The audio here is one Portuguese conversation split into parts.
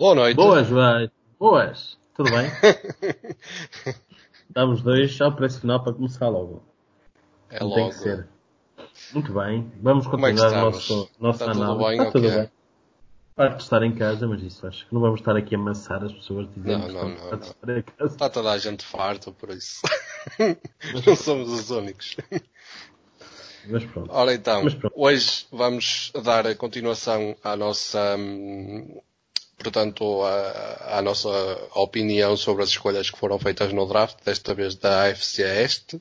Boa noite. Boas, vai. Boas. Tudo bem? Damos dois ao preço final para começar logo. É Não logo. tem que ser. Muito bem. Vamos é continuar o estamos? nosso, nosso Está tudo análise. bem Está tudo quê? bem. Estar em casa, mas isso acho que não vamos estar aqui a amassar as pessoas dizendo Não, que não, não, não. estar em casa. Está toda a gente farta por isso. não somos os únicos. Mas pronto. Ora então, pronto. hoje vamos dar a continuação à nossa, hum, portanto, à, à nossa opinião sobre as escolhas que foram feitas no draft, desta vez da AFC Este,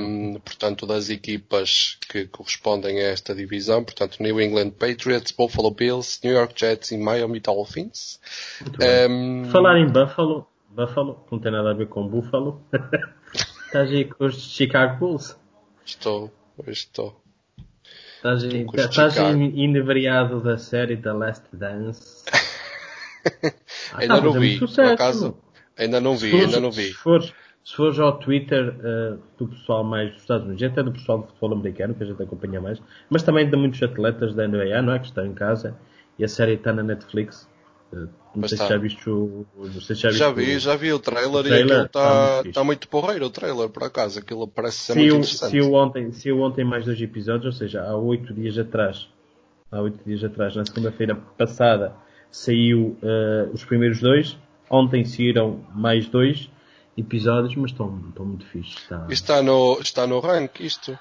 hum, portanto, das equipas que correspondem a esta divisão, portanto, New England Patriots, Buffalo Bills, New York Jets e Miami Dolphins. Bem. Hum, Falar em Buffalo, Buffalo, não tem nada a ver com Buffalo. Estás aí com os Chicago Bulls. estou, estou. Estás estás inebriado da série The Last Dance. Ah, Ainda tá não fazer vi, sucesso. acaso. Ainda não vi, Se fores- ainda não vi. Se fores, se fores ao Twitter eh, do pessoal mais dos Estados Unidos, até do pessoal do futebol americano, que a gente acompanha mais, mas também de muitos atletas da NBA, não é? Que estão em casa, e a série está na Netflix. Eh, não sei se já viste o. Não sei se já, Já viste vi, o- já vi o trailer, o trailer e aquilo está fixe. tá muito porreiro, o trailer, por acaso. Aquilo parece ser muito Saiu, interessante. saiu ontem, saiu ontem mais dois episódios, ou seja, há oito dias atrás, há oito dias atrás, na segunda-feira passada, saiu eh, os primeiros dois. Ontem saíram mais dois episódios, mas estão, estão muito fixe. Está... Isto está no, está no rank, isto.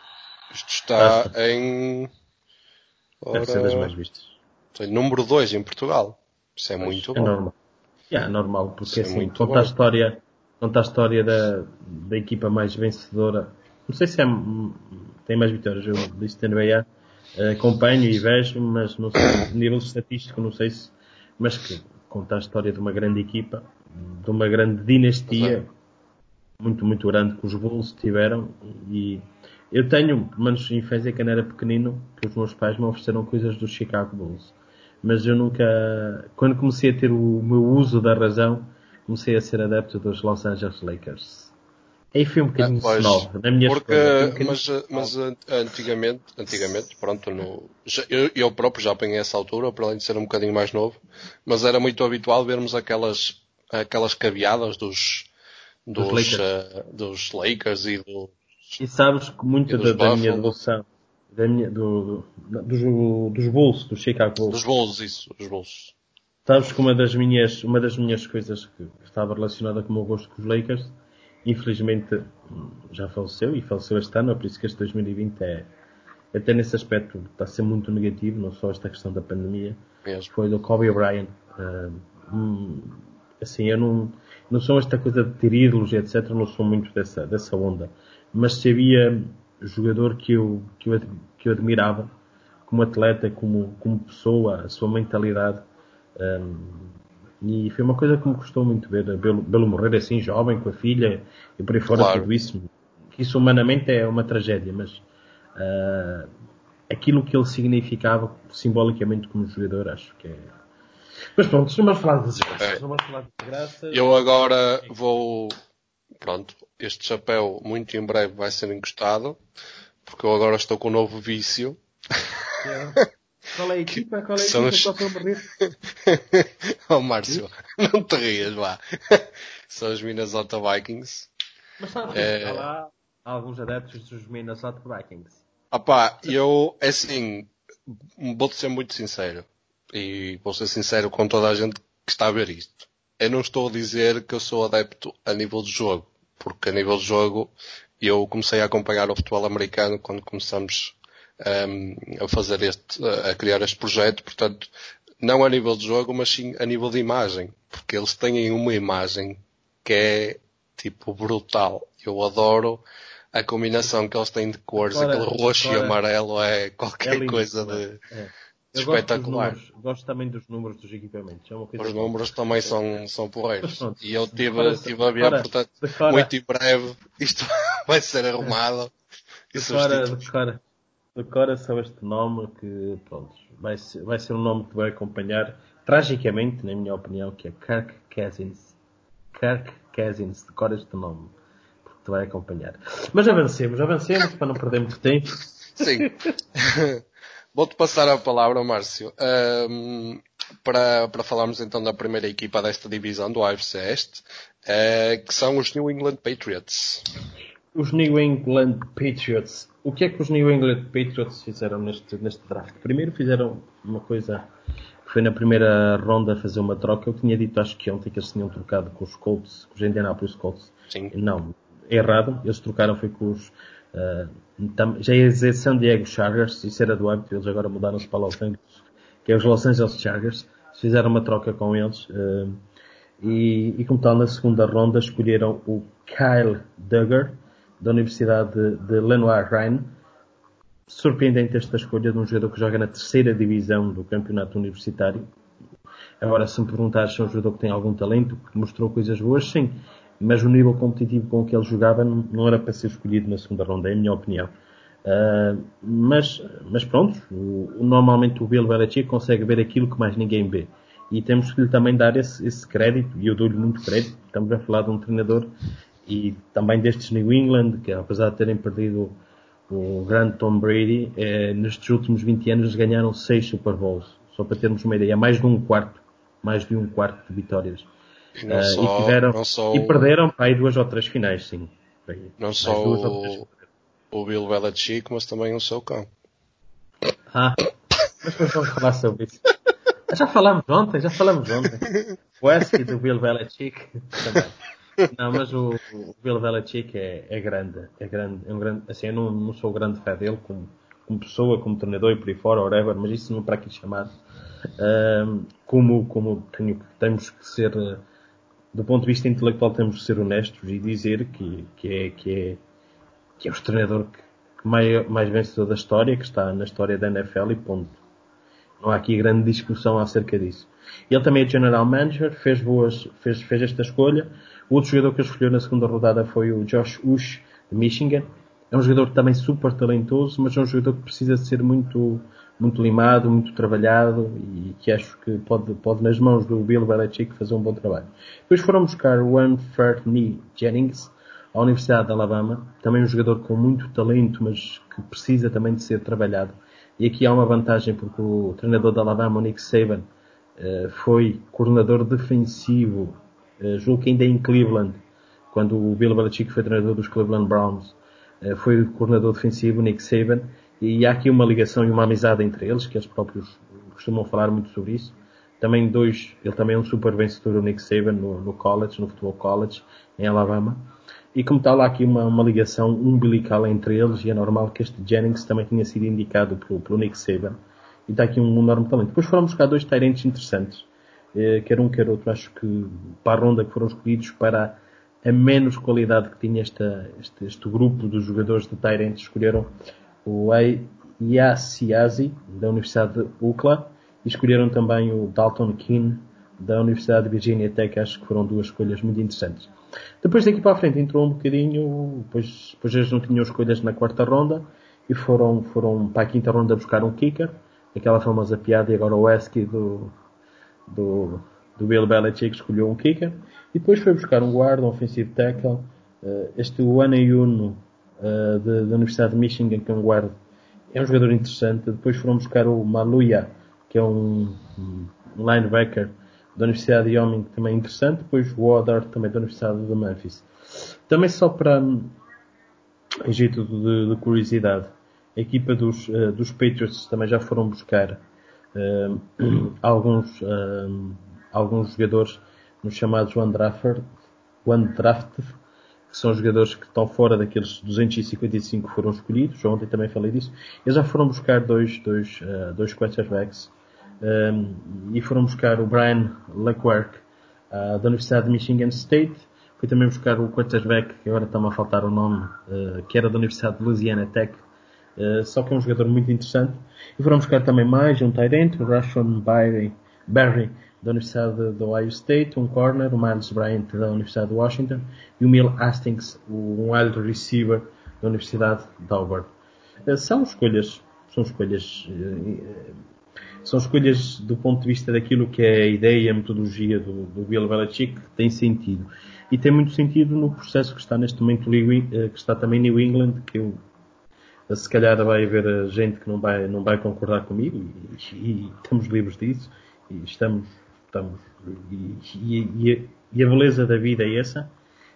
Isto está Ah, em... Deve ser das Ora, mais vistas. tem número 2 em Portugal. Isso é muito É bom. normal. Yeah, é normal, porque Isso é assim, muito conta bom. a história, conta a história da, da equipa mais vencedora. Não sei se é, tem mais vitórias, eu disse NBA, eh, acompanho e vejo, mas não sei, nível estatístico, não sei se, mas que conta a história de uma grande equipa, de uma grande dinastia, muito, muito grande que os Bulls tiveram e eu tenho, pelo menos em infância, quando era pequenino, que os meus pais me ofereceram coisas do Chicago Bulls. Mas eu nunca, quando comecei a ter o meu uso da razão, comecei a ser adepto dos Los Angeles Lakers. Aí foi um bocadinho Ah, pois, snob, na minha Porque, um bocadinho mas, mas an- antigamente, antigamente, pronto, no, eu, eu próprio já apanhei essa altura, para além de ser um bocadinho mais novo, mas era muito habitual vermos aquelas, aquelas caveadas dos, dos, Dos Lakers. eh, dos Lakers e do, E sabes que muito dos da, da minha devoção, da minha, do, do- dos, dos Bulls, do Chicago Bulls, dos Bulls, isso, dos Bulls. Sabes que uma das minhas, uma das minhas coisas que estava relacionada com o meu gosto com os Lakers, infelizmente já faleceu e faleceu este ano, é por isso que este 2020 é, até nesse aspecto, está a ser muito negativo, não só esta questão da pandemia, Mesmo. foi do Kobe Bryant. Hum, assim, eu não, não sou esta coisa de ter ídolos e etc, não sou muito dessa, dessa onda. Mas se havia jogador que eu, que eu, que eu admirava, como atleta, como, como pessoa, a sua mentalidade, hum, e foi uma coisa que me custou muito ver, vê-lo morrer assim, jovem, com a filha, e por aí fora, Claro. tudo isso. Isso humanamente é uma tragédia, mas ah, aquilo que ele significava simbolicamente como jogador, acho que é. Mas pronto, não vamos falar de desgraças. É. Não vamos falar de desgraças. Eu agora vou, pronto, este chapéu muito em breve vai ser encostado, porque eu agora estou com um novo vício. Qual é a equipa? Qual é a São equipa? os- foi o morrer? oh Márcio, não te rias, vá. São os Minnesota Vikings. Mas sabes, É. há lá alguns adeptos dos Minnesota Vikings. Ah pá, eu, é assim, vou-te ser muito sincero. E vou ser sincero com toda a gente que está a ver isto. Eu não estou a dizer que eu sou adepto a nível de jogo. Porque a nível de jogo, eu comecei a acompanhar o futebol americano quando começamos ehm, a fazer este, a criar este projeto. Portanto, não a nível de jogo, mas sim a nível de imagem. Porque eles têm uma imagem que é, tipo, brutal. Eu adoro a combinação que eles têm de cores, Agora- aquele roxo e agora- amarelo é qualquer É lindo, coisa é? de É. Gosto, dos espetacular. números, gosto também dos números dos equipamentos. É Os números também são, são porreiros. E eu tive, Decora- tive a ver, decora- portanto, decora- muito em breve isto vai ser arrumado e Decora, decora, decora só este nome que, pronto, vai ser, vai ser um nome que vai acompanhar, tragicamente, na minha opinião, que é Kirk Cousins. Kirk Cousins, decora este nome, porque te vai acompanhar. Mas avancemos, avancemos para não perder muito tempo. Sim. Vou-te passar a palavra, Márcio. Ahm, para, para falarmos então da primeira equipa desta divisão do AFC Este, é, que são os New England Patriots. Os New England Patriots. O que é que os New England Patriots fizeram neste, neste draft? Primeiro fizeram uma coisa que foi na primeira ronda fazer uma troca. Eu tinha dito, acho que ontem, que eles tinham trocado com os Colts, com os Indianapolis Colts. Sim. Não, errado. Eles trocaram foi com os uh, já ia dizer San Diego Chargers, isso era do hábito, eles agora mudaram-se para Los Angeles, que é os Los Angeles Chargers. Fizeram uma troca com eles. Uh, e, e, como tal, na segunda ronda escolheram o Kyle Duggar, da Universidade de, de Lenoir Rhine. Surpreendente esta escolha de um jogador que joga na terceira divisão do campeonato universitário. Agora, se me perguntares se é um jogador que tem algum talento, que mostrou coisas boas, sim. Mas o nível competitivo com que ele jogava não era para ser escolhido na segunda ronda, é a minha opinião. Uh, mas, mas pronto, o, normalmente o Bill Belichick consegue ver aquilo que mais ninguém vê. E temos que lhe também dar esse, esse crédito, e eu dou-lhe muito crédito. Estamos a falar de um treinador e também destes New England, que apesar de terem perdido o grande Tom Brady, eh, nestes últimos 20 anos ganharam 6 Super Bowls. Só para termos uma ideia, mais de um quarto, mais de um quarto de vitórias. E, uh, só, e tiveram só... e perderam para aí duas ou três finais, sim. Não só o, o Bill Belichick, mas também o seu cão. Ah, mas vamos falar sobre isso. Já falamos ontem, já falamos ontem. O Wesley do Bill Belichick também. Não, mas o, o Bill Belichick é, é grande, é grande, é um grande, assim, eu não, não sou grande fã dele como, como pessoa, como treinador e por aí fora, whatever, mas isso não é para aqui chamar. Um, como, como tenho, temos que ser, do ponto de vista intelectual, temos que ser honestos e dizer que, que é, que é, que é o treinador que mais, mais vencedor da história, que está na história da NFL e ponto. Não há aqui grande discussão acerca disso. Ele também é General Manager, fez boas, fez, fez esta escolha. O outro jogador que ele escolheu na segunda rodada foi o Josh Ush, de Michigan. É um jogador também super talentoso, mas é um jogador que precisa de ser muito, muito limado, muito trabalhado e que acho que pode, pode nas mãos do Bill Belichick fazer um bom trabalho. Depois foram buscar o Anthony Jennings, à Universidade de Alabama. Também um jogador com muito talento, mas que precisa também de ser trabalhado. E aqui há uma vantagem porque o treinador da Alabama, o Nick Saban, foi coordenador defensivo uh, julgo que ainda em Cleveland, quando o Bill Belichick foi treinador dos Cleveland Browns, uh, foi coordenador defensivo, Nick Saban, e há aqui uma ligação e uma amizade entre eles, que eles próprios costumam falar muito sobre isso. Também dois, ele também é um super vencedor, o Nick Saban, no, no college, no futebol college, em Alabama. E como tal, há aqui uma, uma, ligação umbilical entre eles e é normal que este Jennings também tenha sido indicado pelo, pelo Nick Saban. E está aqui um enorme talento. Depois foram buscar dois Tyrants interessantes. Eh, quer um, quer outro, acho que para a ronda que foram escolhidos para a menos qualidade que tinha esta, este, este grupo dos jogadores de Tyrant, escolheram o Yassiazi, da Universidade de UCLA, e escolheram também o Dalton Keane, da Universidade de Virginia Tech, acho que foram duas escolhas muito interessantes. Depois daqui para a frente entrou um bocadinho, depois, depois eles não tinham escolhas na quarta ronda, e foram, foram para a quinta ronda buscar um kicker, aquela famosa piada, e agora o Esky do, do, do Bill Belichick escolheu um kicker e depois foi buscar um guarda, um offensive tackle. Uh, este Wana Yuno uh, da Universidade de Michigan, que é um guarda, é um jogador interessante. Depois foram buscar o Maluya, que é um, um linebacker da Universidade de Wyoming, também interessante. Depois o Woodard, também da Universidade de Memphis. Também só para um, jeito de, de, curiosidade, a equipa dos, uh, dos Patriots também já foram buscar uh, alguns, uh, alguns jogadores nos chamados undrafted, undrafted, que são jogadores que estão fora daqueles 255 que foram escolhidos, ontem também falei disso, eles já foram buscar dois, dois, dois quarterbacks um, e foram buscar o Brian Leclerc da Universidade de Michigan State, foi também buscar o quarterback, que agora está-me a faltar o nome, que era da Universidade de Louisiana Tech, uh, só que é um jogador muito interessante. E foram buscar também mais um tight o Rashon Barry, Barry da Universidade de Ohio State, um corner, o Miles Bryant da Universidade de Washington e o Mill Hastings, um wide receiver da Universidade de Auburn. Uh, são escolhas, são escolhas, uh, são escolhas do ponto de vista daquilo que é a ideia, a metodologia do, do Bill Belichick, que tem sentido. E tem muito sentido no processo que está neste momento, que está também New England, que eu se calhar vai haver gente que não vai, não vai concordar comigo e, e estamos livres disso. e estamos, estamos e, e, e, a beleza da vida é essa,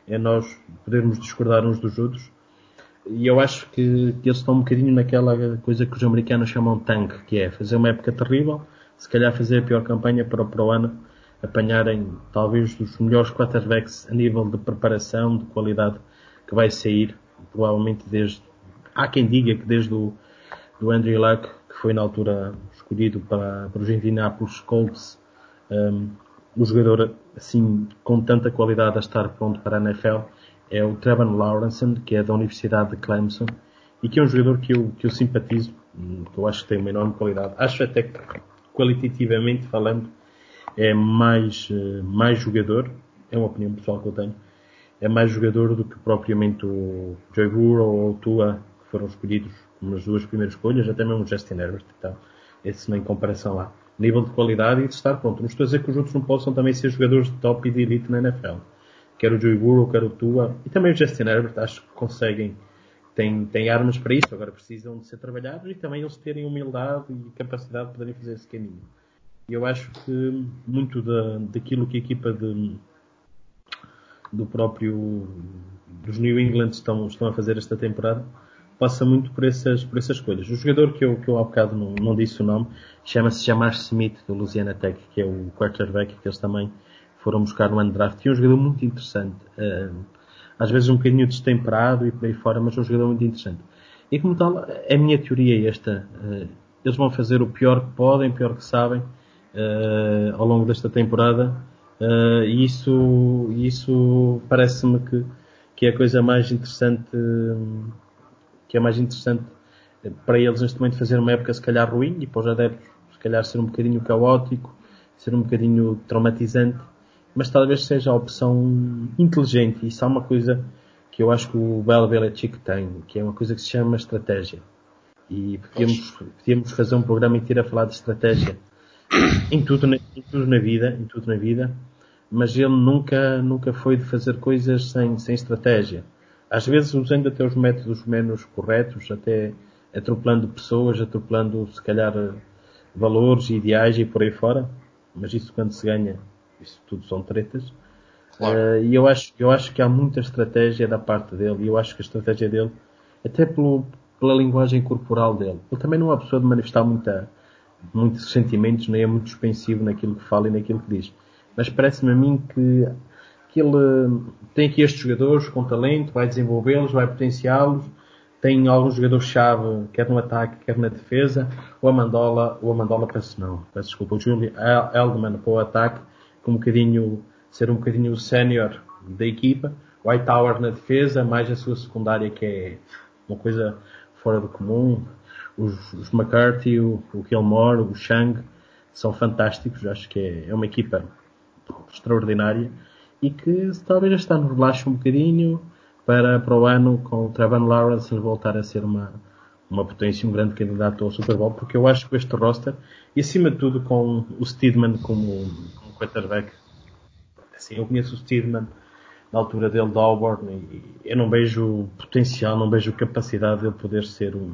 é nós podermos discordar uns dos outros. E eu acho que, que eles estão um bocadinho naquela coisa que os americanos chamam tanque, que é fazer uma época terrível, se calhar fazer a pior campanha para, para o ano, apanharem talvez dos melhores quarterbacks a nível de preparação, de qualidade que vai sair, provavelmente desde, há quem diga que desde o do Andrew Luck, que foi na altura escolhido para, para os Indianapolis Colts, um, jogador assim com tanta qualidade a estar pronto para a NFL, é o Trevor Lawrence, que é da Universidade de Clemson, e que é um jogador que eu, que eu simpatizo, que eu acho que tem uma enorme qualidade. Acho até que, qualitativamente falando, é mais, eh, mais jogador, é uma opinião pessoal que eu tenho, é mais jogador do que propriamente o Joey Burrow ou o Tua, foram escolhidos como as duas primeiras escolhas, até mesmo o Justin Herbert, então, esse nem comparação lá. Nível de qualidade e de estar pronto. Não estou a dizer que os outros não possam também ser jogadores de top e de elite na NFL. Quer o Joey Burrow, quer o Tua, e também o Justin Herbert, acho que conseguem, têm, têm armas para isso, agora precisam de ser trabalhados e também eles terem humildade e capacidade de poderem fazer esse caminho. E eu acho que muito da, daquilo que a equipa de, do próprio dos New England estão, estão a fazer esta temporada passa muito por essas, por essas coisas. O jogador que eu, que eu há bocado não, não disse o nome chama-se Jamar Smith do Louisiana Tech, que é o quarterback que eles também foram buscar no draft. E é um jogador muito interessante. Uh, às vezes um bocadinho destemperado e por aí fora, mas é um jogador muito interessante. E como tal, a minha teoria é esta. Uh, eles vão fazer o pior que podem, o pior que sabem uh, ao longo desta temporada. e isso, isso parece-me que, que é a coisa mais interessante que é mais interessante para eles neste momento fazer uma época se calhar ruim e para os adeptos se calhar ser um bocadinho caótico, ser um bocadinho traumatizante, mas talvez seja a opção inteligente. E isso é uma coisa que eu acho que o Bel Belichick tem, que é uma coisa que se chama estratégia. E podíamos, podíamos fazer um programa inteiro a falar de estratégia em tudo, na, em tudo na vida, em tudo na vida, mas ele nunca, nunca foi de fazer coisas sem, sem estratégia às vezes usando até os métodos menos corretos, até atropelando pessoas, atropelando se calhar valores, ideais e por aí fora, mas isso quando se ganha, isso tudo são tretas. Claro. Uh, e eu acho, eu acho que há muita estratégia da parte dele, e eu acho que a estratégia dele, até pelo, pela linguagem corporal dele, ele também não é uma pessoa de manifestar muita, muitos sentimentos, nem é muito expensivo naquilo que fala e naquilo que diz. Mas parece-me a mim que que ele tem aqui estes jogadores com talento, vai desenvolvê-los, vai potenciá-los, tem alguns jogadores-chave, quer no ataque, quer na defesa, o Amandola, o Amandola, peço não, peço desculpa, o Júlio Eldman para o ataque, com um bocadinho, ser um bocadinho o sénior da equipa, White Tower na defesa, mais a sua secundária que é uma coisa fora do comum, os, os McCarthy, o, o Gilmore, o Chang, são fantásticos, acho que é, é uma equipa extraordinária e que talvez este ano relaxe um bocadinho para, para o ano com o Trevor Lawrence voltar a ser uma, uma potência, um grande candidato ao Super Bowl, porque eu acho que este roster, e acima de tudo com o Steedman como, como quarterback, assim, eu conheço o Steedman na altura dele de Auburn e eu não vejo potencial, não vejo capacidade de ele poder ser um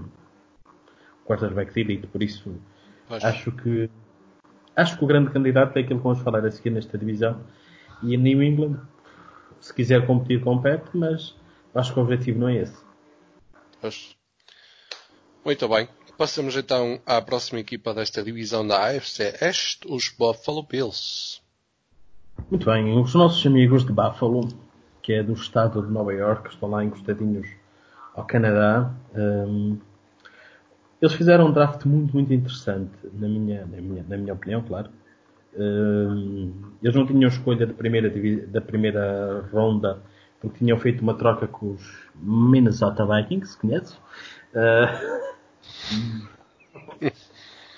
quarterback de elite, por isso acho que acho que o grande candidato é aquilo que vamos falar a seguir nesta divisão e New England, se quiser competir, compete, mas acho que o objetivo não é esse. Pois. Muito bem. Passamos então à próxima equipa desta divisão da AFC Este, os Buffalo Bills. Muito bem, os nossos amigos de Buffalo, que é do estado de Nova York, estão lá encostadinhos ao Canadá. Um, eles fizeram um draft muito, muito interessante, na minha, na minha, na minha opinião, claro. Eles não tinham escolha da primeira, da primeira ronda porque tinham feito uma troca com os Minnesota Vikings, conheces? Uh,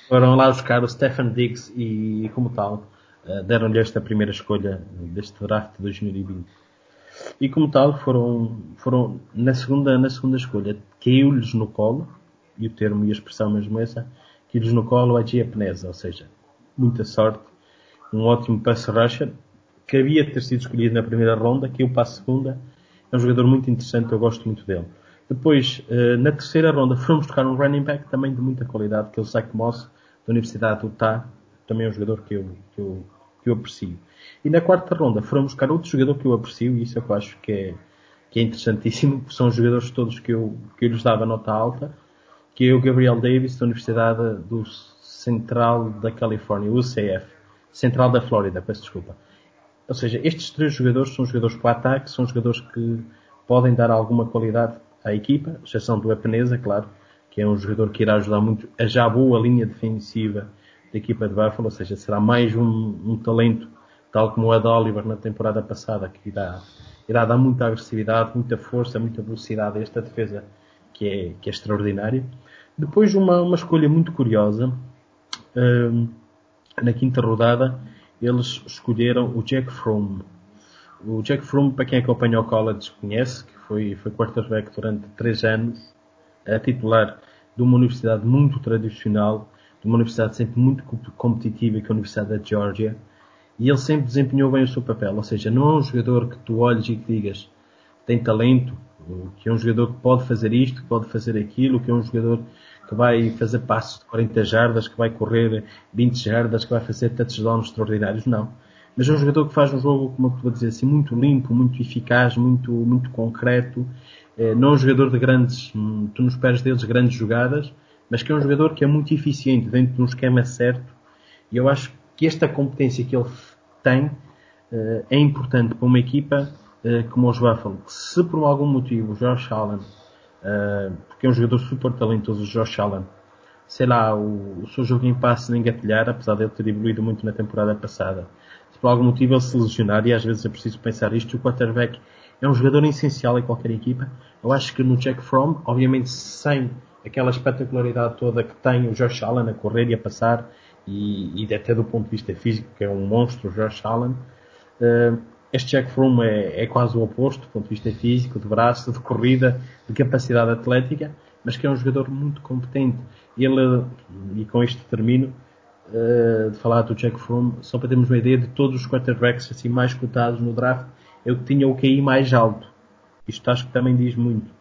foram lá buscar o Stephen Diggs e, como tal, uh, deram-lhe esta primeira escolha deste draft de 2020. E como tal, foram, foram na segunda, na segunda escolha, caiu-lhes no colo, e o termo e a expressão mesmo essa, caiu-lhes no colo a Gia Peneza, ou seja, muita sorte um ótimo pass rusher, que havia de ter sido escolhido na primeira ronda, que eu para a segunda. É um jogador muito interessante, eu gosto muito dele. Depois, eh, na terceira ronda, fomos buscar um running back também de muita qualidade, que é o Zach Moss, da Universidade do Utah, também é um jogador que eu, que eu, que eu aprecio. E na quarta ronda foram buscar outro jogador que eu aprecio, e isso é eu acho que é, que é interessantíssimo, são os jogadores todos que eu, que eu lhes dava nota alta, que é o Gabriel Davis, da Universidade do Central da Califórnia, UCF. Central da Flórida, peço desculpa. Ou seja, estes três jogadores são jogadores para ataque, são jogadores que podem dar alguma qualidade à equipa, exceção do Epeneza, claro, que é um jogador que irá ajudar muito a já boa linha defensiva da equipa de Buffalo, ou seja, será mais um, um talento, tal como o Ed Oliver na temporada passada, que irá, irá dar muita agressividade, muita força, muita velocidade a esta defesa que é, que é extraordinária. Depois uma, uma escolha muito curiosa, um, na quinta rodada, eles escolheram o Jack Fromm. O Jack Fromm, para quem acompanha o college, conhece, que foi, foi quarterback durante três anos, a titular de uma universidade muito tradicional, de uma universidade sempre muito competitiva, que é a Universidade da Georgia, e ele sempre desempenhou bem o seu papel. Ou seja, não é um jogador que tu olhes e que digas tem talento, que é um jogador que pode fazer isto, que pode fazer aquilo, que é um jogador que vai fazer passos de 40 jardas, que vai correr 20 jardas, que vai fazer touchdowns extraordinários. Não. Mas é um jogador que faz um jogo, como eu vou dizer assim, muito limpo, muito eficaz, muito, muito concreto. É, não é um jogador de grandes, hum, tu não esperas deles grandes jogadas, mas que é um jogador que é muito eficiente dentro de um esquema certo. E eu acho que esta competência que ele tem uh, é importante para uma equipa uh, como os Buffalo. Se por algum motivo o Josh Allen Uh, porque é um jogador super talentoso, o Josh Allen. Sei lá, o, o seu jogo em passe nem gatilhar, apesar de ele ter evoluído muito na temporada passada. Se por algum motivo ele se lesionar, e às vezes é preciso pensar isto, o quarterback é um jogador essencial em qualquer equipa. Eu acho que no Jack Fromm, obviamente sem aquela espetacularidade toda que tem o Josh Allen a correr e a passar, e, e até do ponto de vista físico, que é um monstro, o Josh Allen, uh, este Jack Froome é, é, quase o oposto, do ponto de vista físico, de braço, de corrida, de capacidade atlética, mas que é um jogador muito competente. Ele, e com isto termino, uh, de falar do Jack Froome, só para termos uma ideia de todos os quarterbacks assim, mais cotados no draft, é que tinha o QI mais alto. Isto acho que também diz muito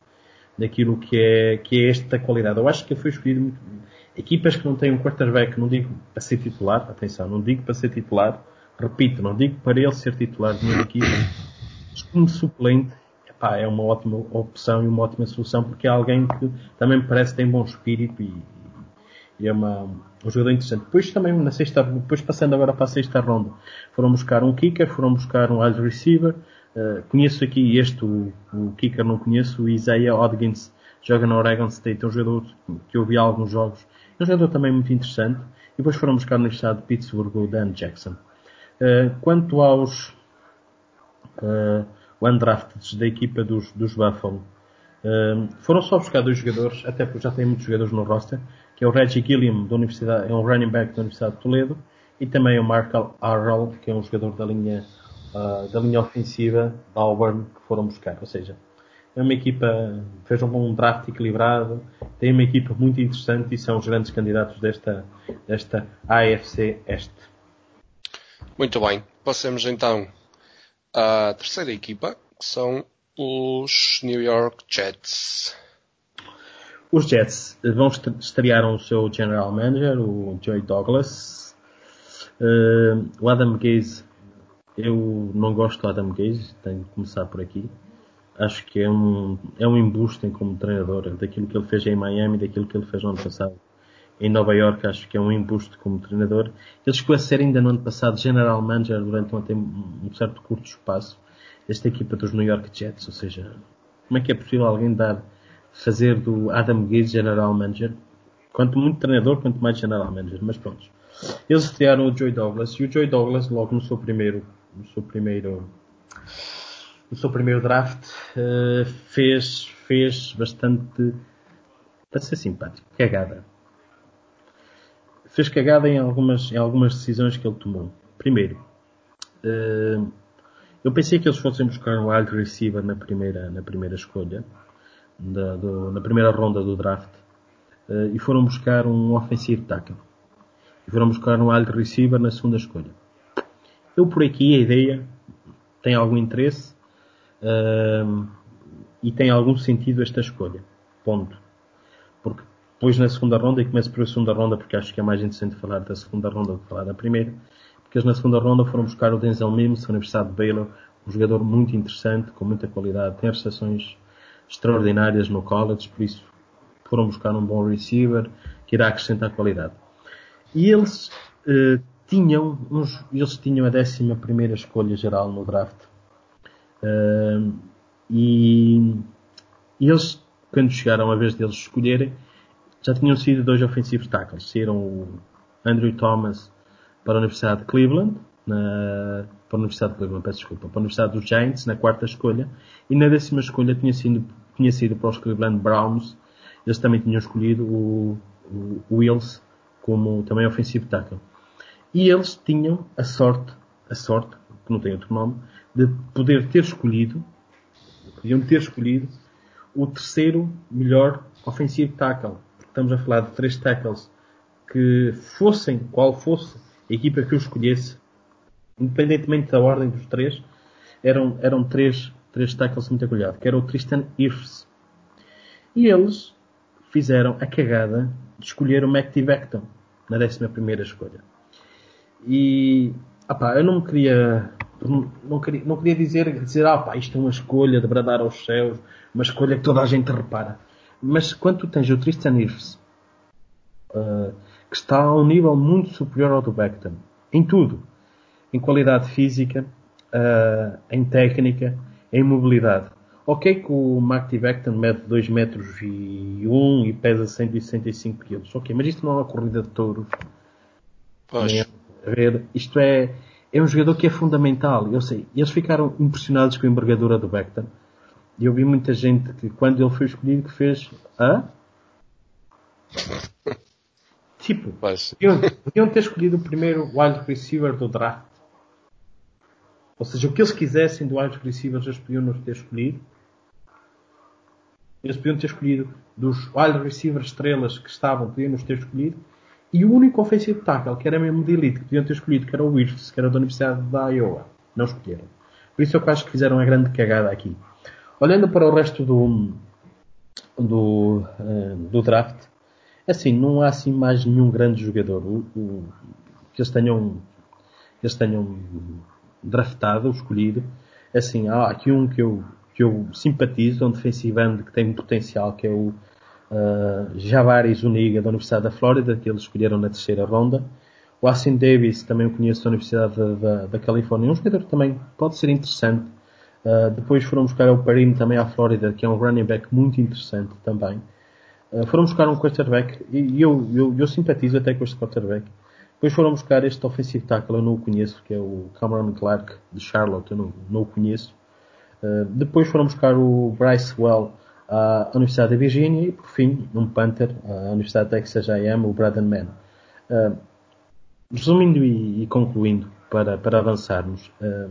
daquilo que é, que é esta qualidade. Eu acho que foi escolhido muito. Equipas que não têm um quarterback, não digo para ser titular, atenção, não digo para ser titular, repito, não digo para ele ser titular de uma equipa, mas como suplente, epá, é uma ótima opção e uma ótima solução, porque é alguém que também me parece que tem bom espírito e, e é uma, um jogador interessante. Depois também na sexta, depois passando agora para a sexta ronda, foram buscar um kicker, foram buscar um wide receiver, uh, conheço aqui este, o, o kicker não conheço, o Isaiah Odgins, joga na Oregon State, é um jogador que eu vi alguns jogos, é um jogador também muito interessante, e depois foram buscar no estado de Pittsburgh o Dan Jackson. Eh, quanto aos uh, undrafted da equipa dos, dos Buffalo, uh, foram só buscar dois jogadores, até porque já tem muitos jogadores no roster, que é o Reggie Gilliam, da Universidade, é um running back da Universidade de Toledo, e também o Mark Arrell, que é um jogador da linha, uh, da linha ofensiva da Auburn, que foram buscar. Ou seja, é uma equipa, fez um draft equilibrado, tem uma equipa muito interessante e são os grandes candidatos desta, desta AFC Este. Muito bem, passemos então à terceira equipa, que são os New York Jets. Os Jets vão estrear o seu general manager, o Joey Douglas. Uh, o Adam Gaze, eu não gosto do Adam Gaze, tenho de começar por aqui. Acho que é um, é um embuste como treinador, daquilo que ele fez em Miami, daquilo que ele fez no ano passado em Nova York, acho que é um embuste como treinador. Ele chegou a ser ainda no ano passado General Manager durante um, um certo curto espaço desta equipa dos New York Jets, ou seja, como é que é possível alguém dar, fazer do Adam Gaze General Manager? Quanto muito treinador, quanto mais General Manager, mas pronto. Eles estrearam o Joey Douglas e o Joey Douglas logo no seu primeiro, no seu primeiro, no seu primeiro draft, uh, fez, fez bastante, para ser simpático, cagada fez cagada em algumas, em algumas decisões que ele tomou. Primeiro, uh, eu pensei que eles fossem buscar um wide receiver na primeira, na primeira escolha, da, do, na primeira ronda do draft, uh, e foram buscar um offensive tackle. E foram buscar um wide receiver na segunda escolha. Eu por aqui a ideia tem algum interesse uh, e tem algum sentido esta escolha. Ponto. Porque depois na segunda ronda, e começo por a segunda ronda porque acho que é mais interessante falar da segunda ronda do que falar da primeira, porque eles na segunda ronda foram buscar o Denzel Mims, da Universidade de Baylor, um jogador muito interessante, com muita qualidade, tem recepções extraordinárias no college, por isso foram buscar um bom receiver que irá acrescentar qualidade. E eles eh, tinham uns, eles tinham a 11 primeira escolha geral no draft. Uh, e, e, eles, quando chegaram a vez deles escolherem, já tinham sido dois ofensivos tackles. Saíram o Andrew Thomas para a Universidade de Cleveland, na, para a Universidade de Cleveland, peço desculpa, para a Universidade dos Giants, na quarta escolha, e na décima escolha tinha sido, tinha sido para os Cleveland Browns. Eles também tinham escolhido o, o Wills como também ofensivo tackle. E eles tinham a sorte, a sorte, que não tem outro nome, de poder ter escolhido, podiam ter escolhido o terceiro melhor ofensivo tackle. Estamos a falar de três tackles que fossem, qual fosse a equipa que eu escolhesse, independentemente da ordem dos três, eram, eram três, três tackles muito acolhados, que era o Tristan Irfs. E eles fizeram a cagada de escolher o Matt Vecton na 11 primeira escolha. E, opá, eu não me queria, não queria, não queria dizer, dizer, ah, pá, isto é uma escolha de bradar aos céus, uma escolha que toda a gente repara. Mas quando tu tens o Tristan Irves, uh, que está a um nível muito superior ao do Beckton, em tudo, em qualidade física, uh, em técnica, em mobilidade. Ok que o Marty Beckton mede 2 metros e 1 e pesa 165 kg. Ok, mas isto não é uma corrida de touros. Pois ver, isto é, é um jogador que é fundamental. Eu sei, eles ficaram impressionados com a envergadura do Beckton. E eu vi muita gente que quando ele foi escolhido que fez, hã? tipo, podiam, podiam ter escolhido o primeiro wide receiver do draft. Ou seja, o que eles quisessem do wide receiver eles podiam nos ter escolhido. Eles podiam ter escolhido dos wide receivers estrelas que estavam, podiam nos ter escolhido e o único ofensivo tackle que era mesmo de elite que podiam ter escolhido, que era o Wirfs, que era da Universidade da Iowa. Não escolheram. Por isso eu acho que fizeram uma grande cagada aqui. Olhando para o resto do, do, uh, do draft, assim, não há assim mais nenhum grande jogador o, o, que eles tenham, que eles tenham draftado ou escolhido. Assim, há aqui um que eu, que eu simpatizo, um defensive end que tem potencial, que é o uh, Jabari Zuniga da Universidade da Flórida, que eles escolheram na terceira ronda. O Austin Davis, também o conheço da Universidade da, da, da Califórnia, um jogador que também pode ser interessante. Uh, depois foram buscar o Parim também à Flórida, que é um running back muito interessante também. Uh, foram buscar um quarterback, e eu, eu, eu simpatizo até com este quarterback. Depois foram buscar este offensive tackle, eu não o conheço, que é o Cameron Clark de Charlotte, eu não, não o conheço. Uh, depois foram buscar o Bryce Well à Universidade da Virgínia e, por fim, num Panther, à Universidade de Texas A&M, o Braden Mann. Uh, resumindo e, e, concluindo, para, para avançarmos, uh,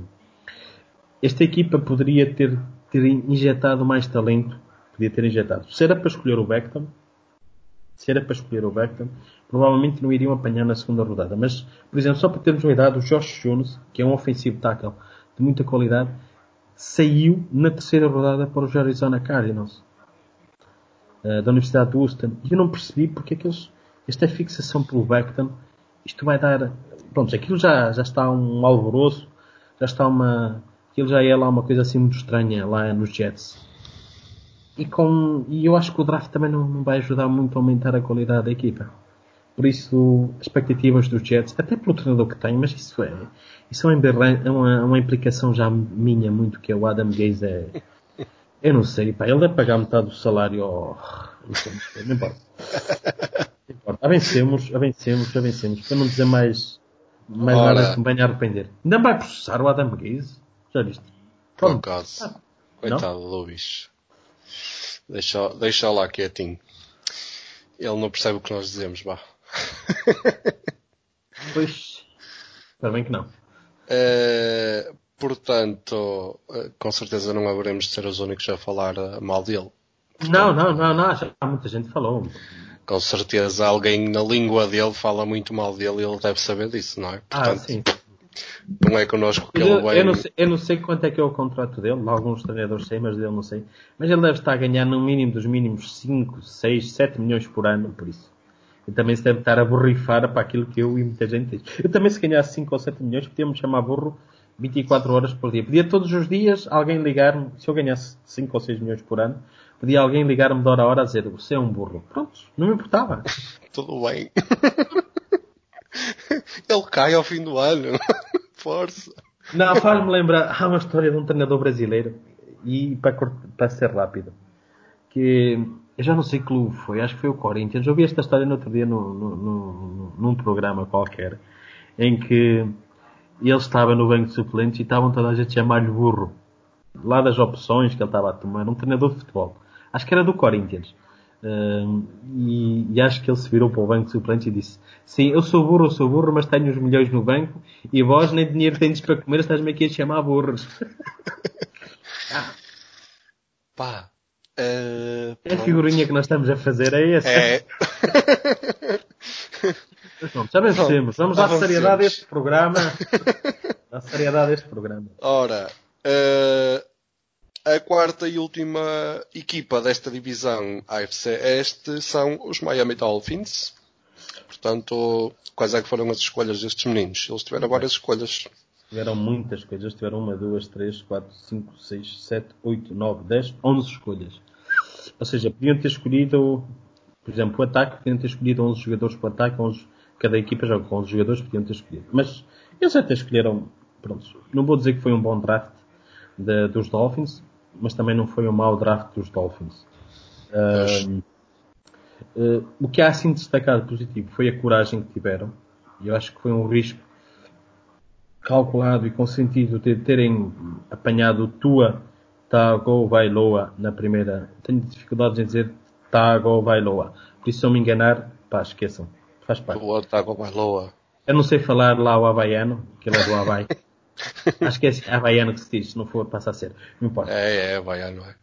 esta equipa poderia ter, ter injetado mais talento, podia ter injetado. Se era para escolher o Beckton, se era para escolher o Beckton, provavelmente não iriam apanhar na segunda rodada. Mas, por exemplo, só para termos uma idade, o Josh Jones, que é um ofensivo tackle de muita qualidade, saiu na terceira rodada para os Arizona Cardinals. Eh, da Universidade de Houston e eu não percebi porque é que eles, esta fixação pelo Beckton, isto vai dar, pronto, aquilo já, já está um alvoroço, já está uma, aquilo já é lá uma coisa assim muito estranha lá nos Jets. E, com, e eu acho que o draft também não, não vai ajudar muito a aumentar a qualidade da equipa. Por isso, expectativas dos Jets, até pelo treinador que tem, mas isso é, isso é uma, é uma, implicação já minha muito, que é o Adam Gaze é, eu não sei, pá, ele deve pagar metade do salário ao. Não sei, não importa. Não importa. Avencemos, avencemos, avencemos. Para não dizer mais, mais Ora. nada que me venha a arrepender. Ainda vai processar o Adam Gaze? Já viste? Por acaso. Ah, Coitado do bicho. Deixa, deixa lá quietinho. Ele não percebe o que nós dizemos, vá. Pois. Bem que não. Uh, Portanto, eh, com certeza não haveremos de ser os únicos a falar eh, mal dele. Portanto, não, não, não, não, já muita gente falou. Com certeza alguém na língua dele fala muito mal dele e ele deve saber disso, não é? Ah, Portanto, ah, sim. Não é connosco que eu, ele vai. Eu não, sei, eu não sei quanto é que é o contrato dele. Alguns treinadores sei, mas dele não sei. Mas ele deve estar a ganhar no mínimo dos mínimos 5, 6, 7 milhões por ano, por isso. E também se deve estar a borrifar para aquilo que eu e muita gente diz. Eu também se ganhasse 5 ou 7 milhões, podia-me chamar burro 24 horas por dia. Podia todos os dias alguém ligar-me, se eu ganhasse 5 ou 6 milhões por ano, podia alguém ligar-me de hora a hora a dizer você é um burro. Pronto, não me importava. Tudo bem. Ele cai ao fim do ano. Força. Não, faz-me lembrar, há uma história de um treinador brasileiro, e para, para ser rápido, que eu já não sei que clube foi, acho que foi o Corinthians. Eu vi esta história no outro dia no, no, no, num programa qualquer, em que ele estava no banco de suplentes e estavam toda a gente a chamar-lhe burro. Lá das opções que ele estava a tomar, um treinador de futebol. Acho que era do Corinthians. Uh, e, e, acho que ele se virou para o banco de suplentes e disse: Sim, eu sou burro, eu sou burro, mas tenho os milhões no banco e vós nem dinheiro tendes para comer, estás-me aqui a chamar burros. ah. Pá. Uh, é a figurinha que nós estamos a fazer, é essa? É. já vencemos. Vamos dar seriedade a este programa. Dar seriedade a este programa. Ora, uh, a quarta e última equipa desta divisão AFC Este são os Miami Dolphins. Portanto, quais é que foram as escolhas destes meninos? Eles tiveram várias escolhas. Tiveram muitas coisas. Tiveram uma, duas, três, quatro, cinco, seis, sete, oito, nove, dez, onze escolhas. Ou seja, podiam ter escolhido, por exemplo, o ataque, podiam ter escolhido 11 jogadores para o ataque, 11, cada equipa joga com 11 jogadores, podiam ter escolhido. Mas eles até escolheram, pronto, não vou dizer que foi um bom draft de, dos Dolphins, mas também não foi um mau draft dos Dolphins. Uh, uh, o que há assim destacado positivo foi a coragem que tiveram. Eu acho que foi um risco calculado e com sentido de terem apanhado Tua Tago Bailoa na primeira. Tenho dificuldades em dizer Tago Bailoa. Por isso, se eu me enganar, pá, esqueçam. Faz parte. Tua Tago Bailoa. Eu não sei falar lá o havaiano, que ele é do Havaí. Acho que é assim, havaiano que se diz, se não for, passa a ser. Não importa. É, é, havaiano, é.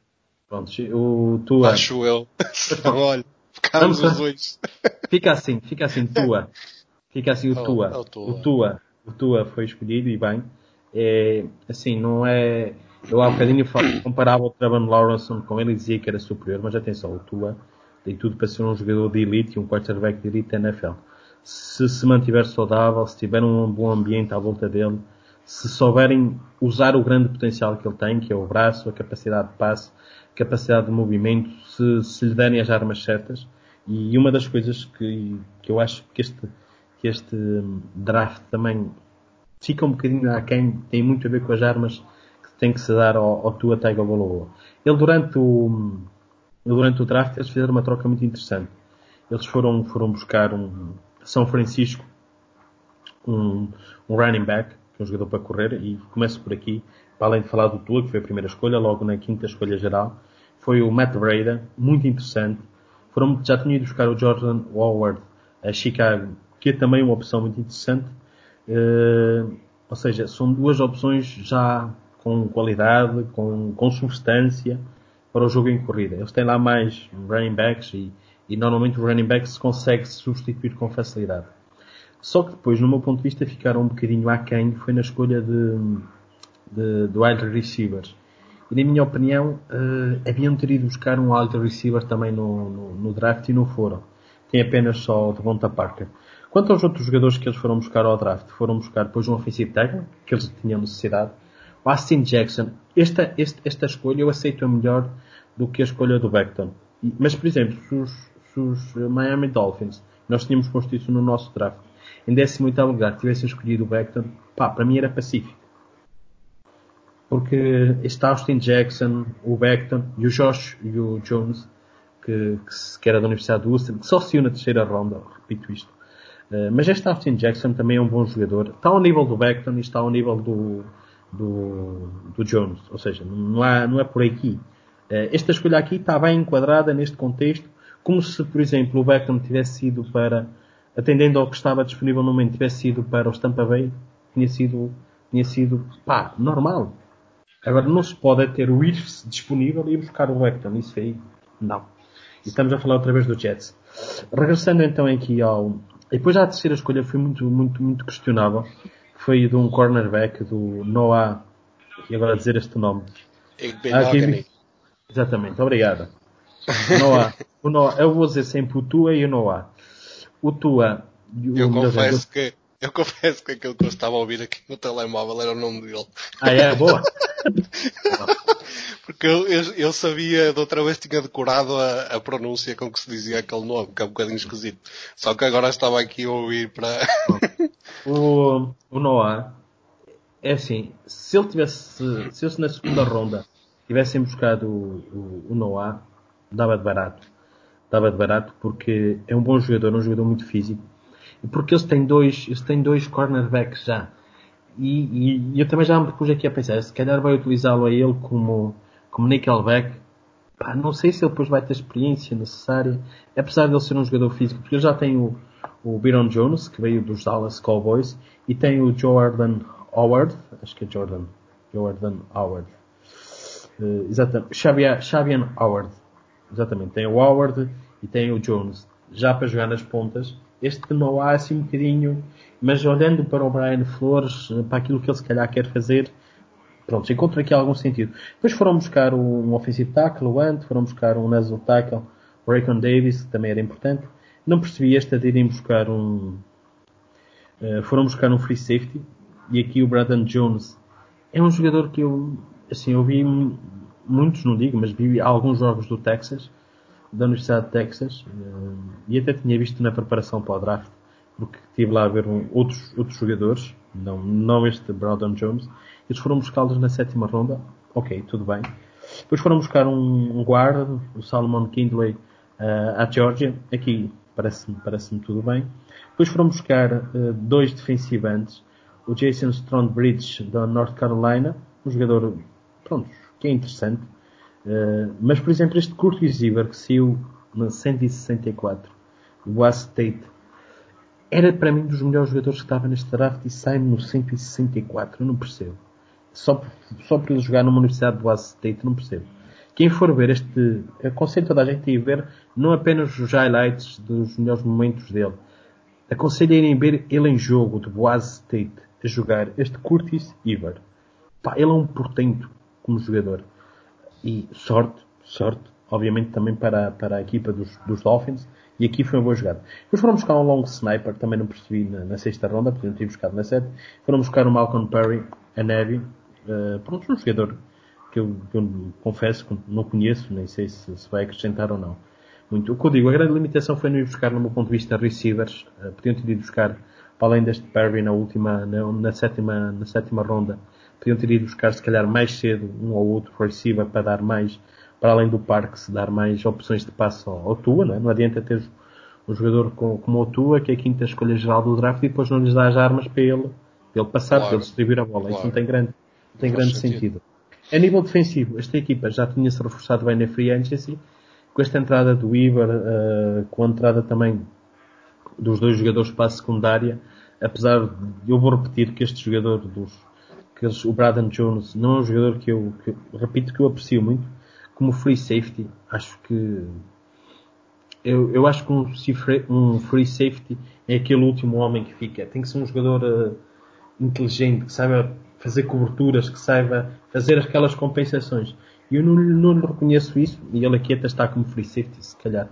Pronto, o tua. Acho eu. Então, olha, ficamos os dois. Fica assim, fica assim, tua. Fica assim o oh, tua. Oh, tua. O tua. O tua foi escolhido e bem. É, assim, não é. Eu há bocadinho comparava o Trevor Lawrence com ele e dizia que era superior, mas atenção, o tua tem tudo para ser um jogador de elite e um quarterback de elite da NFL. Se se mantiver saudável, se tiver um bom ambiente à volta dele, se souberem usar o grande potencial que ele tem, que é o braço, a capacidade de passe, capacidade de movimento, se, se lhe derem as armas certas. E uma das coisas que, que eu acho que este, que este draft também fica um bocadinho aquém, tem muito a ver com as armas que tem que se dar ao, ao Tua Tagovailoa. Ele durante o, durante o draft eles fizeram uma troca muito interessante. Eles foram, foram buscar um São Francisco, um, um running back, um jogador para correr, e começo por aqui, para além de falar do Tua, que foi a primeira escolha, logo na quinta escolha geral, foi o Matt Breda, muito interessante. Foram, já tinham ido buscar o Jordan Howard a Chicago, que é também uma opção muito interessante. Uh, ou seja, são duas opções já com qualidade, com, com substância para o jogo em corrida. Eles têm lá mais running backs e, e normalmente o running back se consegue substituir com facilidade. Só que depois, no meu ponto de vista, ficaram um bocadinho aquém, foi na escolha de, de, de wide receivers. E na minha opinião, uh, haviam ter ido buscar um wide receiver também no, no, no, draft e não foram. Tem apenas só o Devonta Parker. Quanto aos outros jogadores que eles foram buscar ao draft, foram buscar depois um offensive tackle, que eles tinham necessidade. O Austin Jackson, esta, esta, esta escolha eu aceito a melhor do que a escolha do Beckton. Mas, por exemplo, se os, se os Miami Dolphins, nós tínhamos posto isso no nosso draft, em 18 lugar tivesse escolhido o Beckton, pá, para mim era pacífico. Porque este Austin Jackson, o Beckton e o Josh e o Jones, que, que, era da Universidade de Worcester, que só saiu na terceira ronda, repito isto. Uh, mas este Austin Jackson também é um bom jogador. Está ao nível do Beckton e está ao nível do, do, do Jones. Ou seja, não, há, não é por aqui. Uh, esta escolha aqui está bem enquadrada neste contexto, como se, por exemplo, o Beckton tivesse sido para atendendo ao que estava disponível no momento, tivesse sido para o Tampa Bay, tinha sido, tinha sido, pá, normal. Agora não se pode ter o Irfs disponível e buscar o Beckton, isso aí, não. E estamos a falar outra vez do Jets. Regressando então aqui ao, e depois a terceira escolha foi muito, muito, muito questionável, que foi de um cornerback do Noah, e agora dizer este nome. Igbenogany. Exatamente, obrigado. Noah, o Noah, eu vou dizer sempre o Tua e o Noah. O Tua, o Eu confesso que eu confesso que aquilo que eu estava a ouvir aqui no telemóvel era o nome dele. Ah, é, boa. Porque eu, eu, eu sabia, da outra vez tinha decorado a, a pronúncia com que se dizia aquele nome, que é um bocadinho esquisito. Só que agora estava aqui a ouvir para. O, o Noah, é assim, se ele tivesse, se eles na segunda ronda tivessem buscado o, o, o Noah, dava de barato. Dava de barato porque é um bom jogador, um jogador muito físico. E porque eles têm dois, eles têm dois cornerbacks já. E, e- e eu também já me pus aqui a pensar, se calhar vai utilizá-lo a ele como, como nickelback. Pá, não sei se ele depois vai ter experiência necessária, apesar de ele ser um jogador físico, porque ele já tem o, o Byron Jones, que veio dos Dallas Cowboys, e tem o Jordan Howard, acho que é Jordan, Jordan Howard, Eh, exatamente, Xavier, Xavier Howard, exatamente, tem o Howard e tem o Jones, já para jogar nas pontas, este não há assim um bocadinho, mas olhando para o Brian Flores, para aquilo que ele se calhar quer fazer, pronto, encontro aqui algum sentido. Depois foram buscar um offensive tackle, o Ant, foram buscar um nasal tackle, o Raycon Davis, que também era importante. Não percebi esta de irem buscar um, eh, foram buscar um free safety, e aqui o Brandon Jones é um jogador que eu, assim, eu vi muitos, não digo, mas vi alguns jogos do Texas, da Universidade de Texas, eh, e até tinha visto na preparação para o draft, porque estive lá a ver outros, outros jogadores, não, não este Brandon Jones, eles foram buscá-los na sétima ronda, ok, tudo bem. Depois foram buscar um, guarda, o Salomon Kindley, eh, à Georgia, aqui parece-me parece tudo bem. Depois foram buscar eh, dois defensivantes, o Jason Strongbridge da North Carolina, um jogador, pronto, que é interessante. Uh, mas, por exemplo, este Curtis Iver, que saiu na 164, do Boa State, era para mim dos melhores jogadores que estava neste draft e sai no 164. Eu não percebo. Só por, só por ele jogar numa universidade do State, não percebo. Quem for ver este, aconselho toda a gente a ir ver, não apenas os highlights dos melhores momentos dele. Aconselho a irem ver ele em jogo de Boaz State a jogar este Curtis Iver. Pá, ele é um portento como jogador. E sorte, sorte, obviamente também para, para a equipa dos, dos Dolphins. E aqui foi uma boa jogada. Depois foram buscar um long sniper, também não percebi na, na sexta ronda, podiam ter buscado na sete. Foram buscar o Malcolm Perry, a Navy. Uh, pronto, um jogador que eu, que eu confesso que não conheço, nem sei se, se vai acrescentar ou não. Muito. O que eu digo, a grande limitação foi não ir buscar, no meu ponto de vista, receivers. Uh, podiam ter ido buscar, para além deste Perry na última, na, na, sétima, na sétima ronda, podiam ter ido buscar, se calhar, mais cedo um ou outro receiver para dar mais, para além do parque, se dar mais opções de passo ao, ao Tua, não, é? não adianta ter um jogador como, como o Tua, que é a quinta escolha geral do draft, e depois não lhes dá as armas para ele, para ele passar, Claro. para ele distribuir a bola. Claro. Isso não tem grande, não tem grande sentido. sentido. A nível defensivo, esta equipa já tinha-se reforçado bem na free agency, com esta entrada do Iber, uh, com a entrada também dos dois jogadores para a secundária, apesar de eu vou repetir que este jogador dos que eles, o Braden Jones não é um jogador que eu, que repito que eu aprecio muito como free safety acho que eu, eu acho que um, um free safety é aquele último homem que fica. Tem que ser um jogador uh, inteligente que saiba fazer coberturas que saiba fazer aquelas compensações. E eu não, não lhe reconheço isso e ele aqui até está como free safety se calhar.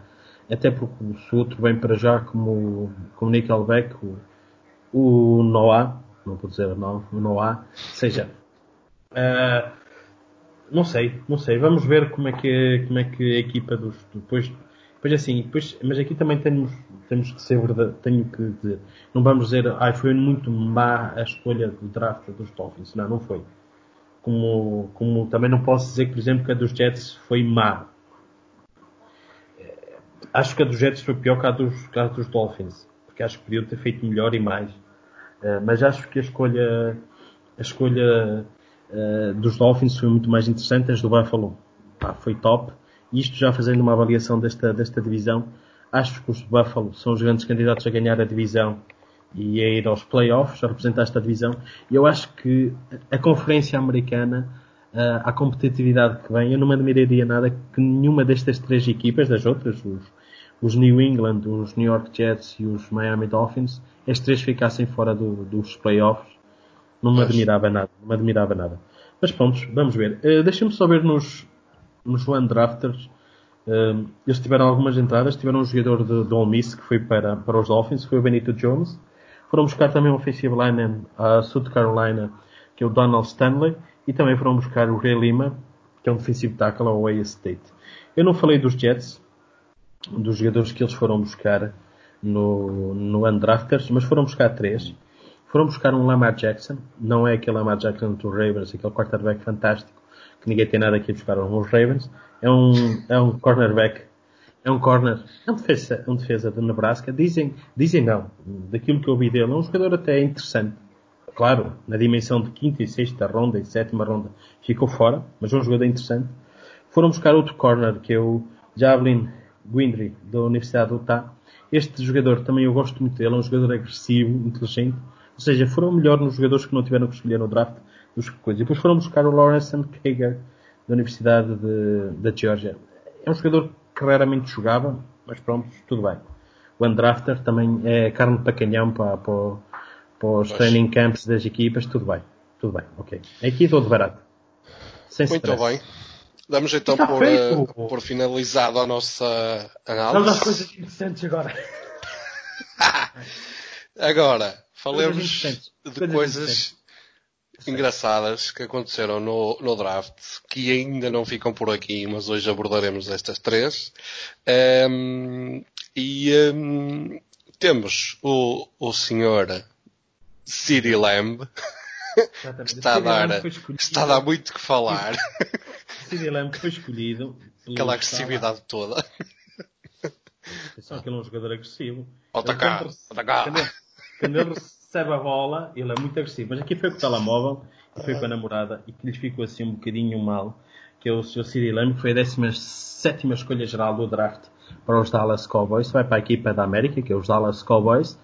Até porque o outro vem para já como, como Nickelback o, o Noah, não vou dizer não, o Noah, seja, ah, não sei, não sei, vamos ver como é que, como é que a equipa dos, depois, depois assim, depois, mas aqui também temos, temos que ser verdade, tenho que dizer, não vamos dizer, ai, foi muito má a escolha do draft dos Dolphins, não, não foi. Como, como também não posso dizer, por exemplo, que a dos Jets foi má. Acho que a dos Jets foi pior que a dos, que a dos Dolphins, porque acho que podiam ter feito melhor e mais. Uh, mas acho que a escolha, a escolha uh, dos Dolphins foi muito mais interessante. As do Buffalo pá, foi top. Isto já fazendo uma avaliação desta, desta divisão, acho que os Buffalo são os grandes candidatos a ganhar a divisão e a ir aos playoffs, a representar esta divisão. E eu acho que a conferência americana, uh, a competitividade que vem, eu não me admiraria nada que nenhuma destas três equipas, das outras, os, os New England, os New York Jets e os Miami Dolphins, as três ficassem fora do, dos playoffs Não me admirava nada. Não me admirava nada. Mas pronto, vamos ver. Uh, Deixa-me só ver nos, nos Undrafters. Uh, eles tiveram algumas entradas. Tiveram um jogador de, de Ole Miss que foi para, para os Dolphins, foi o Benito Jones. Foram buscar também um offensive lineman a South Carolina, que é o Donald Stanley. E também foram buscar o Ray Lima, que é um defensive tackle ao Ohio State. Eu não falei dos Jets, dos jogadores que eles foram buscar no, no Undrafters, mas foram buscar três. Foram buscar um Lamar Jackson, não é aquele Lamar Jackson do Ravens, aquele quarterback fantástico, que ninguém tem nada aqui a buscar os Ravens. É um, é um cornerback, é um corner, é um defesa, um defesa de Nebraska. Dizem, dizem não, daquilo que eu ouvi dele, é um jogador até interessante. Claro, na dimensão de quinta e sexta ronda e sétima ronda ficou fora, mas é um jogador interessante. Foram buscar outro corner, que é o Javelin Guindry, da Universidade do Utah. Este jogador também eu gosto muito dele, é um jogador agressivo, inteligente. Ou seja, foram melhor nos jogadores que não tiveram que escolher no draft dos que coisas. Depois foram buscar o Lawrence Kager, da Universidade de, da Georgia. É um jogador que raramente jogava, mas pronto, tudo bem. O undrafter também é carne para canhão para, para, para os Mas... training camps das equipas, tudo bem. Tudo bem, ok. Aqui estou de barato. Sem Muito stress. bem. Damos então por, uh, por finalizado a nossa análise. Vamos às coisas interessantes agora. agora, falemos coisas de coisas, engraçadas que aconteceram no, no draft, que ainda não ficam por aqui, mas hoje abordaremos estas três. Um, e um, temos o, o senhor City Lamb, está a, dar, está a dar muito que falar. City Lamb foi escolhido. Aquela agressividade toda. Atenção que ele é um jogador agressivo. Atacar, atacar. Quando, quando ele recebe a bola, ele é muito agressivo. Mas aqui foi com o telemóvel, e foi com a namorada, e que lhes ficou assim um bocadinho mal, que é o Sr. City Lamb, que foi a 17 escolha geral do draft para os Dallas Cowboys. Vai para a equipa da América, que é os Dallas Cowboys.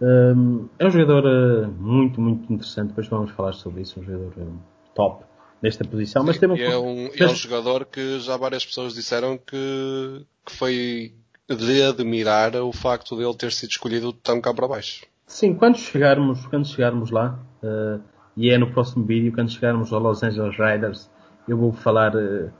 Um, é um jogador uh, muito, muito interessante. Depois vamos falar sobre isso. Um jogador um, top nesta posição. Mas tem um... É, um, é um jogador que já várias pessoas disseram que, que foi de admirar o facto de ele ter sido escolhido tão cá para baixo. Sim, quando chegarmos, quando chegarmos lá, uh, e é no próximo vídeo, quando chegarmos ao Los Angeles Riders, eu vou falar uh,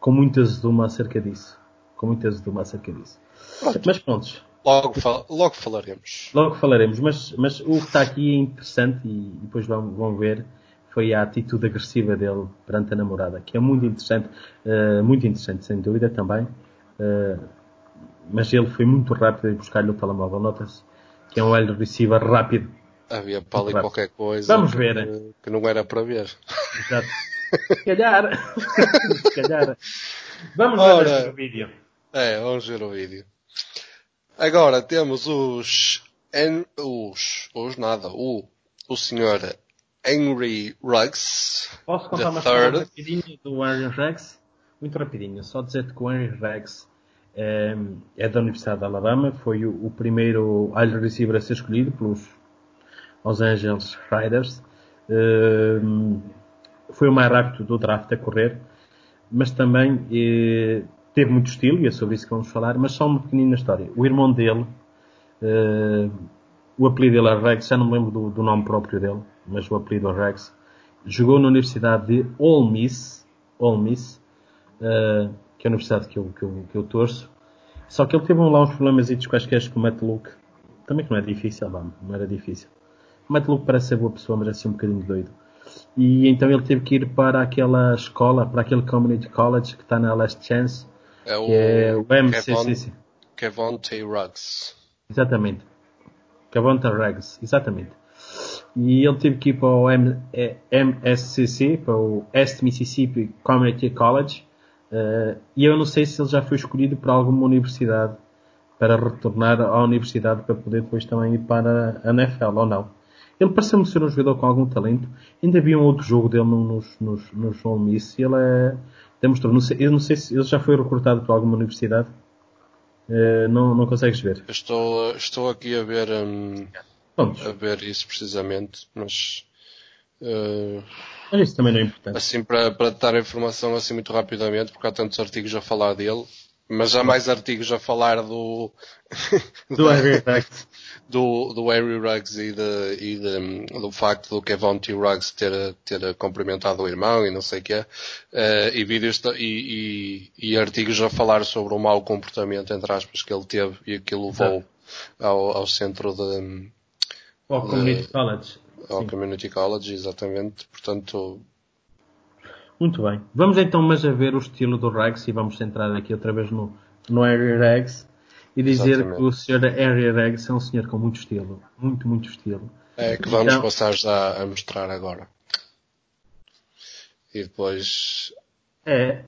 com muita azedume acerca disso. Com muita azedume acerca disso. Pronto. Mas pronto. Logo, fal logo falaremos. Logo falaremos, mas, mas o que está aqui é interessante e depois vão, vão ver foi a atitude agressiva dele perante a namorada, que é muito interessante, uh, muito interessante, sem dúvida também. Uh, mas ele foi muito rápido em buscar-lhe o telemóvel. Nota-se que é um wide receiver rápido. Havia para ali qualquer coisa Vamos ver. Que, que, não era para ver. Exato. Se calhar. Se calhar. Vamos Ora, ver o vídeo. É, vamos ver o vídeo. Agora temos os. En, os. Os nada. O. O senhor Henry Ruggs. Posso contar uma história rapidinho do Henry Ruggs? Muito rapidinho. Só dizer que o Henry Ruggs é, é da Universidade de Alabama. Foi o, o primeiro wide receiver a ser escolhido pelos Los Angeles Riders. Um, foi o mais rápido do draft a correr. Mas também eh, teve muito estilo, e é sobre isso que vamos falar. Mas só uma pequenina história. O irmão dele... Uh, o apelido dele é Rex, já não me lembro do, do, nome próprio dele, mas o apelido é Rex. Jogou na Universidade de Ole Miss, Ole Miss uh, que é a universidade que eu, que, eu, que eu torço. Só que ele teve lá uns problemas quaisquer com o Matt Luke. Também que não é difícil, vamos, não era difícil. O Matt Luke parece ser boa pessoa, mas é assim um bocadinho doido. E então ele teve que ir para aquela escola, para aquele Community College que está na Last Chance. É o, é o MCCC. Kevon T. Ruggs. Exatamente. Cavanta Rags, exatamente. E ele teve que ir para o MSCC, para o East Mississippi Community College, uh, e eu não sei se ele já foi escolhido para alguma universidade para retornar à universidade para poder depois também ir para a NFL ou não. Ele pareceu-me ser um jogador com algum talento. Ainda vi um outro jogo dele nos, nos, nos Ole Miss ele é, demonstrou. Não sei, eu não sei se ele já foi recrutado para alguma universidade. Uh, não, não consegues ver. Estou, estou aqui a ver, um, a ver isso precisamente, mas. Uh, mas isso também não é importante. Assim, para, para dar a informação assim muito rapidamente, porque há tantos artigos a falar dele, Mas há mais artigos a falar do. do Harry Ruggs. Do, do Harry Ruggs e, de, e de, do facto do Kevon T. Ruggs ter, ter cumprimentado o irmão e não sei o que é. Uh, e vídeos e, e, e, artigos a falar sobre o mau comportamento, entre aspas, que ele teve e que levou ao, ao centro de. Ao Community College. Ao Sim. Community College, exatamente. Portanto, muito bem. Vamos então mas a ver o estilo do Rex e vamos centrar aqui outra vez no, no Harry Rex e dizer Exatamente. que o Sr. Harry Rex é um senhor com muito estilo. Muito, muito estilo. É que vamos então, passar já a mostrar agora. E depois... É.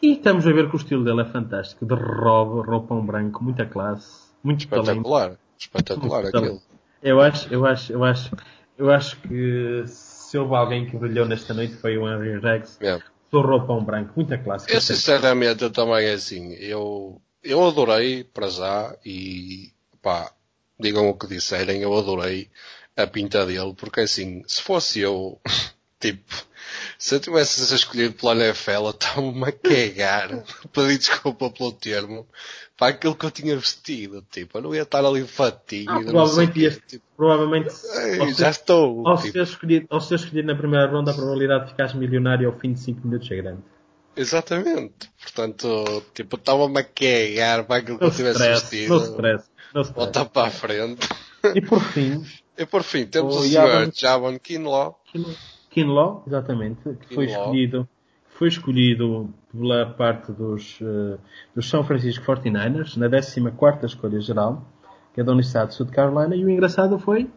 E estamos a ver que o estilo dele é fantástico. De robe, roupão branco, muita classe. Muito Espetacular. Talento. Espetacular muito aquilo. Eu acho, eu acho, eu acho, eu acho que se houve alguém que brilhou nesta noite foi o Henry Rex. Yeah. Do roupão branco, muita clássica. Eu sinceramente eu também assim, eu, eu adorei para já e pá, digam o que disserem, eu adorei a pinta dele, porque assim, se fosse eu, tipo, se eu tivesse escolhido pela NFL, estava-me a cagar, pedir desculpa pelo termo, para aquilo que eu tinha vestido, tipo, eu não ia estar ali fatinho. Ah, provavelmente, ias, tipo, provavelmente Ei, já estou. Ao, tipo. ser escolhido, ao ser escolhido na primeira ronda, a probabilidade de ficares milionário ao fim de 5 minutos é grande. Exatamente. Portanto, tipo, estava-me a cagar para aquilo que no eu tivesse stress, vestido. No stress. No stress. Voltar para a frente. E por fim. e por fim, temos o, o Sr. Javon Kinlaw. Kinlaw, exatamente, que Kinlaw. foi escolhido foi escolhido pela parte dos, uh, dos São Francisco 49ers, na 14 escolha geral, que é da Universidade de Sul de Carolina, e o engraçado foi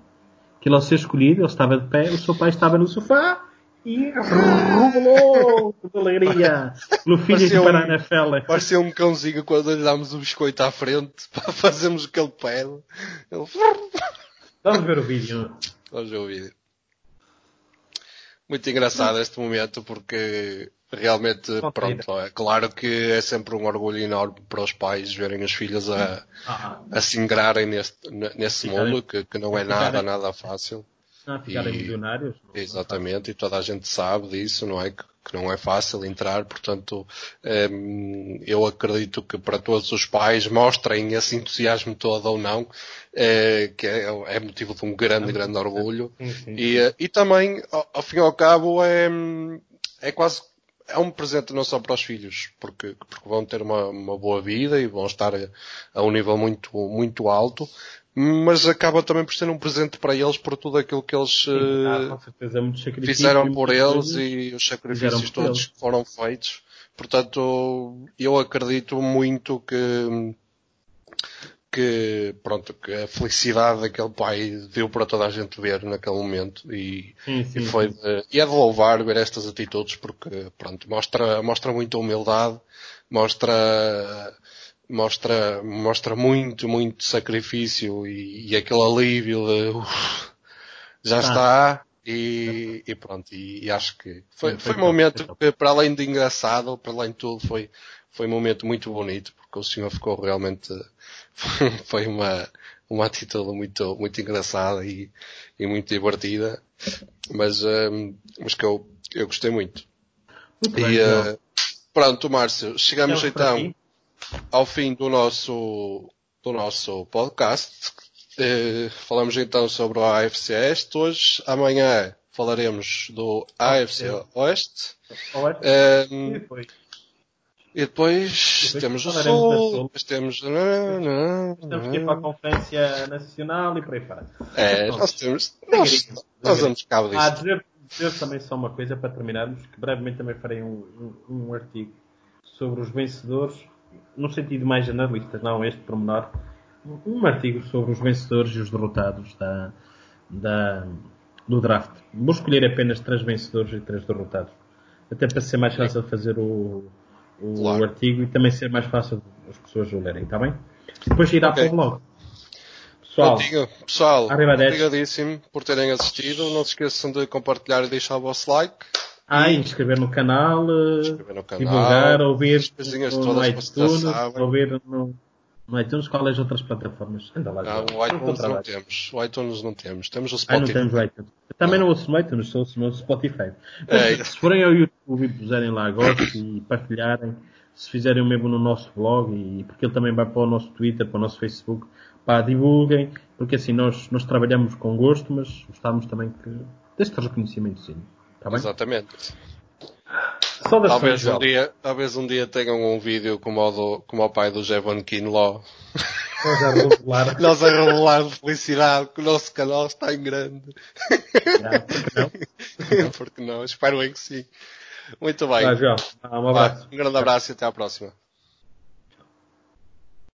que ele ao ser escolhido, ele estava de pé, o seu pai estava no sofá e revelou de alegria pelo filho de para a NFL. Parecia um cãozinho quando lhe dámos o biscoito à frente para fazermos o que ele pede. Ele... Vamos ver o vídeo. Vamos ver o vídeo. Muito engraçado este momento porque Realmente, pronto, é claro que é sempre um orgulho enorme para os pais verem as filhas a, ah, a se ingrarem neste, nesse mundo, que, que não é nada, nada fácil. Não, ficarem milionários. Exatamente, e toda a gente sabe disso, não é? Que, que não é fácil entrar, portanto, hum, eu acredito que para todos os pais mostrem esse entusiasmo todo ou não, é, que é, é, motivo de um grande, grande orgulho. Sim, sim. E, e também, ao, ao fim e ao cabo, é, é quase é um presente não só para os filhos, porque, porque vão ter uma, uma boa vida e vão estar a, a, um nível muito, muito alto, mas acaba também por ser um presente para eles por tudo aquilo que eles Sim, ah, certeza, fizeram por eles e os sacrifícios todos que foram feitos. Portanto, eu acredito muito que que, pronto, que a felicidade daquele pai deu para toda a gente ver naquele momento e, sim, sim, e foi de, e é de louvar ver estas atitudes porque, pronto, mostra, mostra muita humildade, mostra, mostra, mostra muito, muito sacrifício e, e aquele alívio de, uf, já está, e, e, pronto, e, e, acho que foi, foi um momento que, para além de engraçado, para além de tudo, foi, foi um momento muito bonito, porque o senhor ficou realmente foi uma, uma atitude muito, muito engraçada e, e muito divertida, mas, um, mas que eu, eu gostei muito. muito e, bem, uh, pronto, Márcio, chegamos então ao fim do nosso, do nosso podcast. Uh, falamos então sobre o AFC Este hoje. Amanhã falaremos do AFC Oeste. Oeste. Um, e depois, depois temos o Sul, depois temos. Estamos aqui para a Conferência Nacional e por aí fora. É, nós temos. Nós, nós damos cabo disso. Ah, dizer, dizer também só uma coisa para terminarmos, que brevemente também farei um, um, um artigo sobre os vencedores, no sentido mais analista, não este pormenor, um artigo sobre os vencedores e os derrotados da, da, do draft. Vou escolher apenas três vencedores e três derrotados. Até para ser mais fácil de fazer o, o claro. artigo e também ser mais fácil as pessoas o lerem, está bem? Depois irá okay. para o blog. Pessoal, pessoal obrigadíssimo por terem assistido. Não se esqueçam de compartilhar e deixar o vosso like. Ah, e inscrever no canal, inscrever no canal divulgar, ouvir no, no iTunes, ouvir no, No iTunes, quais as outras plataformas? Anda lá. Não, João. o iTunes não temos. O iTunes não temos. Temos o Ah, não Spotify. temos o iTunes. Também não ouço no iTunes, só ouço no Spotify. Mas, É. Se forem ao YouTube e puserem lá gosto e partilharem, se fizerem o mesmo no nosso blog, e porque ele também vai para o nosso Twitter, para o nosso Facebook, pá, divulguem, porque assim nós, nós trabalhamos com gosto, mas gostamos também que deste reconhecimento sim. Está bem? Exatamente. Das Talvez um, dia, talvez um dia tenham um vídeo como o, do, como o pai do Jevon Kinlaw. Nós a revelar. Nós a revelar de felicidade que o nosso canal está em grande. Já, porque não? Porque não? Espero bem que sim. Muito bem. Vai, João. Um abraço. um grande abraço e até à próxima.